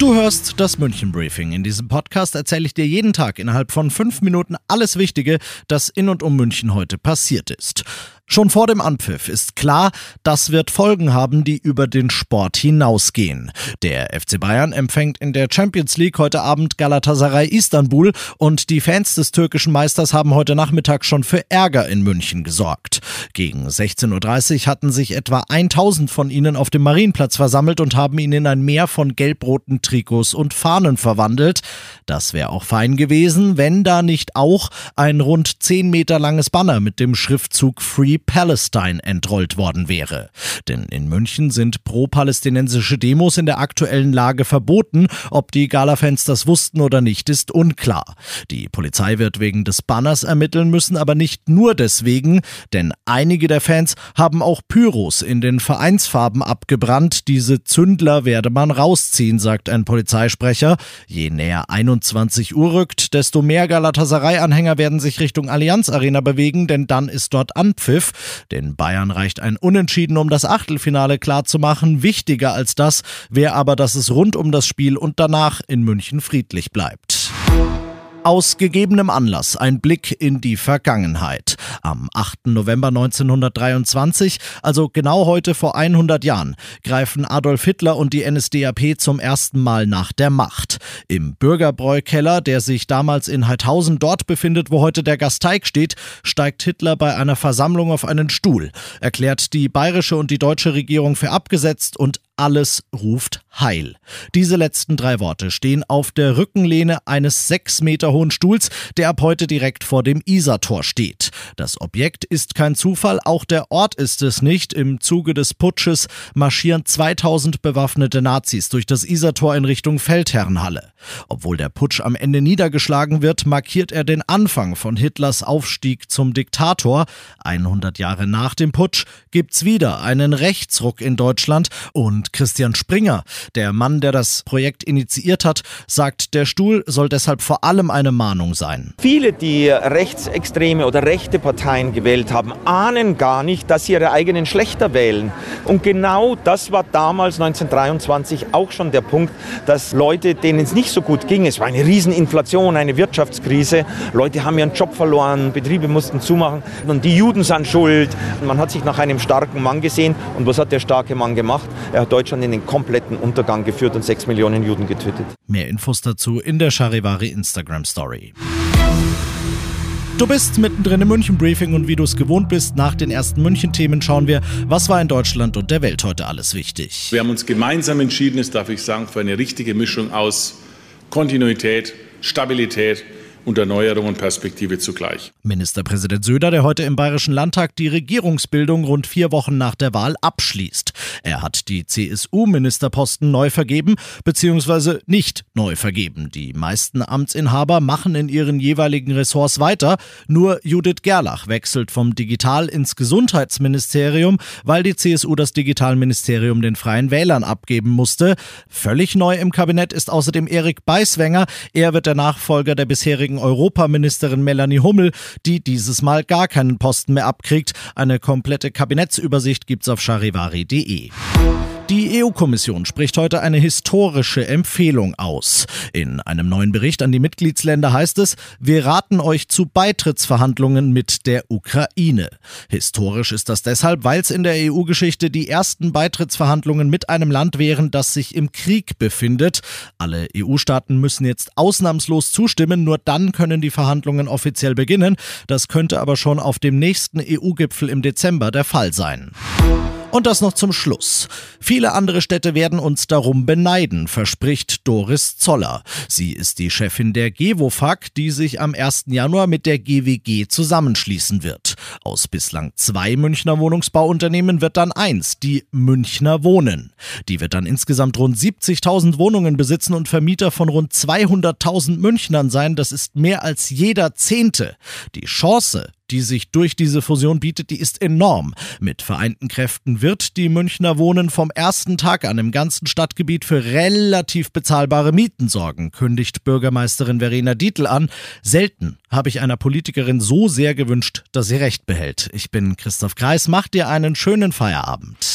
Du hörst das München Briefing. In diesem Podcast erzähle ich dir jeden Tag innerhalb von fünf Minuten alles Wichtige, das in und um München heute passiert ist. Schon vor dem Anpfiff ist klar, das wird Folgen haben, die über den Sport hinausgehen. Der FC Bayern empfängt in der Champions League heute Abend Galatasaray Istanbul und die Fans des türkischen Meisters haben heute Nachmittag schon für Ärger in München gesorgt. Gegen 16.30 Uhr hatten sich etwa 1000 von ihnen auf dem Marienplatz versammelt und haben ihn in ein Meer von gelb-roten Trikots und Fahnen verwandelt. Das wäre auch fein gewesen, wenn da nicht auch ein rund 10 Meter langes Banner mit dem Schriftzug Free Palestine entrollt worden wäre. Denn in München sind pro-palästinensische Demos in der aktuellen Lage verboten. Ob die Gala-Fans das wussten oder nicht, ist unklar. Die Polizei wird wegen des Banners ermitteln müssen, aber nicht nur deswegen, denn einige der Fans haben auch Pyros in den Vereinsfarben abgebrannt. Diese Zündler werde man rausziehen, sagt ein Polizeisprecher. Je näher 21 Uhr rückt, desto mehr Galatasaray-Anhänger werden sich Richtung Allianz Arena bewegen, denn dann ist dort Anpfiff. Den Bayern reicht ein Unentschieden, um das Achtelfinale klarzumachen. Wichtiger als das wäre aber, dass es rund um das Spiel und danach in München friedlich bleibt. Aus gegebenem Anlass ein Blick in die Vergangenheit. Am 8. November 1923, also genau heute vor 100 Jahren, greifen Adolf Hitler und die NSDAP zum ersten Mal nach der Macht. Im Bürgerbräukeller, der sich damals in Heidhausen dort befindet, wo heute der Gasteig steht, steigt Hitler bei einer Versammlung auf einen Stuhl, erklärt die bayerische und die deutsche Regierung für abgesetzt und alles ruft Heil. Diese letzten drei Worte stehen auf der Rückenlehne eines sechs Meter hohen Stuhls, der ab heute direkt vor dem Isartor steht. Das Objekt ist kein Zufall, auch der Ort ist es nicht. Im Zuge des Putsches marschieren 2000 bewaffnete Nazis durch das Isartor in Richtung Feldherrenhalle. Obwohl der Putsch am Ende niedergeschlagen wird, markiert er den Anfang von Hitlers Aufstieg zum Diktator. 100 Jahre nach dem Putsch gibt's wieder einen Rechtsruck in Deutschland und Christian Springer, der Mann, der das Projekt initiiert hat, sagt, der Stuhl soll deshalb vor allem eine Mahnung sein. Viele, die rechtsextreme oder rechte Parteien gewählt haben, ahnen gar nicht, dass sie ihre eigenen schlechter wählen. Und genau das war damals 1923 auch schon der Punkt, dass Leute, denen es nicht so gut ging, es war eine Rieseninflation, eine Wirtschaftskrise, Leute haben ihren Job verloren, Betriebe mussten zumachen und die Juden sind schuld. Man hat sich nach einem starken Mann gesehen und was hat der starke Mann gemacht? Er hat Deutschland in den kompletten Untergang geführt und sechs Millionen Juden getötet. Mehr Infos dazu in der Charivari Instagram Story. Du bist mittendrin im München Briefing und wie du es gewohnt bist, nach den ersten München-Themen schauen wir, was war in Deutschland und der Welt heute alles wichtig. Wir haben uns gemeinsam entschieden, das darf ich sagen, für eine richtige Mischung aus Kontinuität, Stabilität und Erneuerung und Perspektive zugleich. Ministerpräsident Söder, der heute im Bayerischen Landtag die Regierungsbildung rund vier Wochen nach der Wahl abschließt. Er hat die CSU-Ministerposten neu vergeben bzw. nicht neu vergeben. Die meisten Amtsinhaber machen in ihren jeweiligen Ressorts weiter. Nur Judith Gerlach wechselt vom Digital ins Gesundheitsministerium, weil die CSU das Digitalministerium den Freien Wählern abgeben musste. Völlig neu im Kabinett ist außerdem Erik Beiswenger. Er wird der Nachfolger der bisherigen Europaministerin Melanie Hummel, die dieses Mal gar keinen Posten mehr abkriegt. Eine komplette Kabinettsübersicht gibt's auf charivari.de. Die EU-Kommission spricht heute eine historische Empfehlung aus. In einem neuen Bericht an die Mitgliedsländer heißt es, wir raten euch zu Beitrittsverhandlungen mit der Ukraine. Historisch ist das deshalb, weil es in der EU-Geschichte die ersten Beitrittsverhandlungen mit einem Land wären, das sich im Krieg befindet. Alle EU-Staaten müssen jetzt ausnahmslos zustimmen, nur dann können die Verhandlungen offiziell beginnen. Das könnte aber schon auf dem nächsten EU-Gipfel im Dezember der Fall sein. Und das noch zum Schluss. Viele andere Städte werden uns darum beneiden, verspricht Doris Zoller. Sie ist die Chefin der GEWOFAG, die sich am 1. Januar mit der GWG zusammenschließen wird. Aus bislang zwei Münchner Wohnungsbauunternehmen wird dann eins, die Münchner Wohnen. Die wird dann insgesamt rund 70.000 Wohnungen besitzen und Vermieter von rund 200.000 Münchnern sein. Das ist mehr als jeder Zehnte. Die Chance, die sich durch diese Fusion bietet, die ist enorm. Mit vereinten Kräften wird die Münchner Wohnen vom ersten Tag an im ganzen Stadtgebiet für relativ bezahlbare Mieten sorgen, kündigt Bürgermeisterin Verena Dietl an. Selten habe ich einer Politikerin so sehr gewünscht, dass sie Recht behält. Ich bin Christoph Kreis, mach dir einen schönen Feierabend.